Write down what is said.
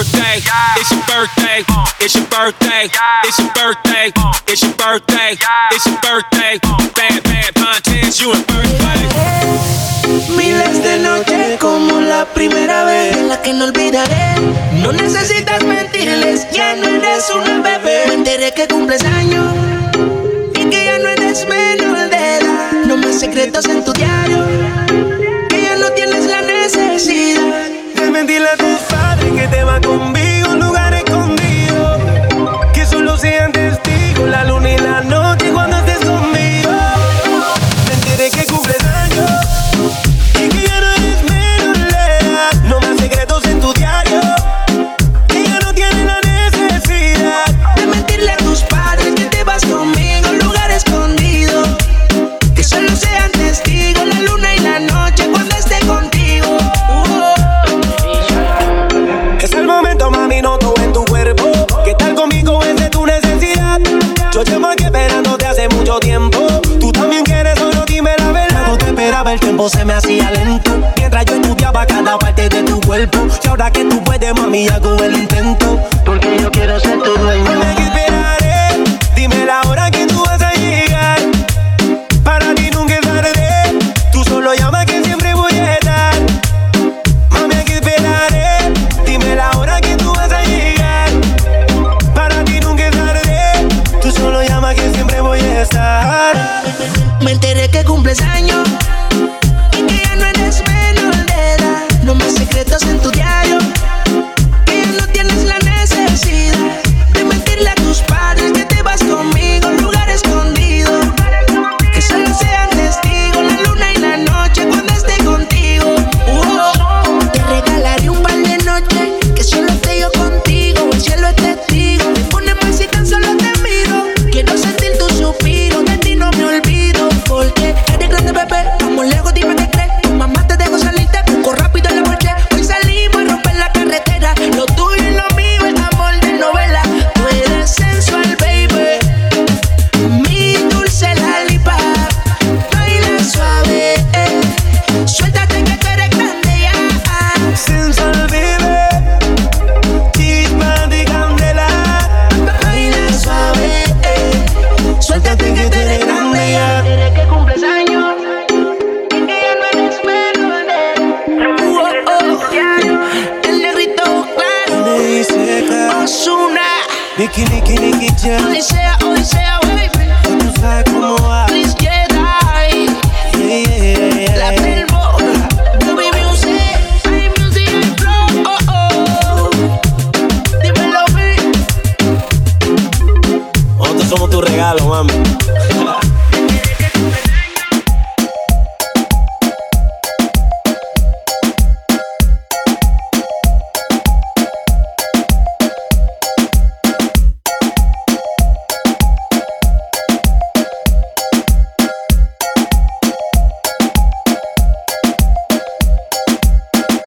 birthday. It's your birthday. It's your birthday. It's your birthday. It's your birthday. It's your birthday. Bad, bad Montez, you in birthday. Miles de noches como la primera vez en la que no olvidaré. No necesitas mentirles, ya no eres una bebé. Me enteré que cumples años y que ya no eres menor de edad. No más secretos en tu diario. esperándote hace mucho tiempo. Tú también quieres, solo dime la verdad. Cuando te esperaba, el tiempo se me hacía lento. Mientras yo estudiaba cada parte de tu cuerpo. Y ahora que tú puedes, mami, hago el intento. Porque yo quiero ser tu dueño empezar dice que Osuna Nicky, Nicky, Nicky Jam Odisea, Odisea, baby. Ya tú Please get high. Yeah, yeah, yeah. La Billboard Baby Music. Music Flow, oh, oh. Somos tu regalo, mami.